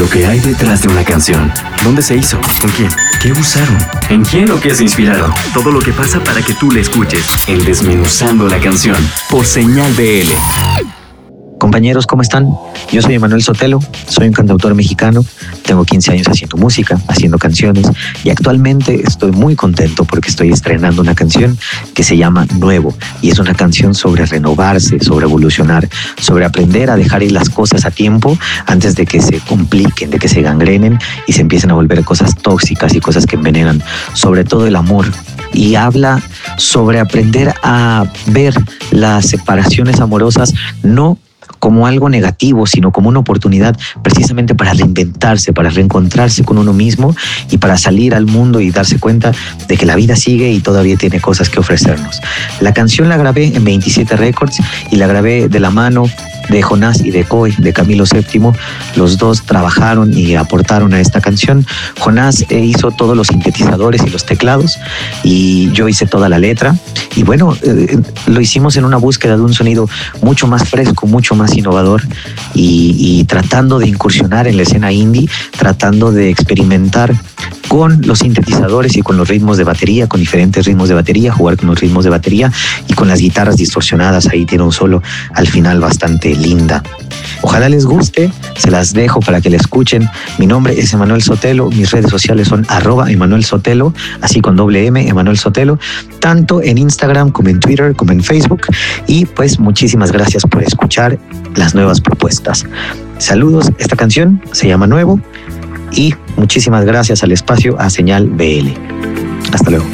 Lo que hay detrás de una canción. ¿Dónde se hizo? ¿Con quién? ¿Qué usaron? ¿En quién o qué se inspiraron? Todo lo que pasa para que tú la escuches. En Desmenuzando la canción. Por señal BL. Compañeros, ¿cómo están? Yo soy Emanuel Sotelo, soy un cantautor mexicano, tengo 15 años haciendo música, haciendo canciones y actualmente estoy muy contento porque estoy estrenando una canción que se llama Nuevo y es una canción sobre renovarse, sobre evolucionar, sobre aprender a dejar ir las cosas a tiempo antes de que se compliquen, de que se gangrenen y se empiecen a volver cosas tóxicas y cosas que envenenan, sobre todo el amor, y habla sobre aprender a ver las separaciones amorosas no como algo negativo, sino como una oportunidad precisamente para reinventarse, para reencontrarse con uno mismo y para salir al mundo y darse cuenta de que la vida sigue y todavía tiene cosas que ofrecernos. La canción la grabé en 27 Records y la grabé de la mano de Jonás y de Coy, de Camilo VII. Los dos trabajaron y aportaron a esta canción. Jonás eh, hizo todos los sintetizadores y los teclados y yo hice toda la letra. Y bueno, eh, lo hicimos en una búsqueda de un sonido mucho más fresco, mucho más innovador y, y tratando de incursionar en la escena indie, tratando de experimentar con los sintetizadores y con los ritmos de batería, con diferentes ritmos de batería, jugar con los ritmos de batería y con las guitarras distorsionadas. Ahí tiene un solo al final bastante linda. Ojalá les guste, se las dejo para que la escuchen. Mi nombre es Emanuel Sotelo, mis redes sociales son arroba Emanuel Sotelo, así con doble M, Emanuel Sotelo, tanto en Instagram como en Twitter, como en Facebook. Y pues muchísimas gracias por escuchar las nuevas propuestas. Saludos, esta canción se llama Nuevo y muchísimas gracias al espacio a Señal BL. Hasta luego.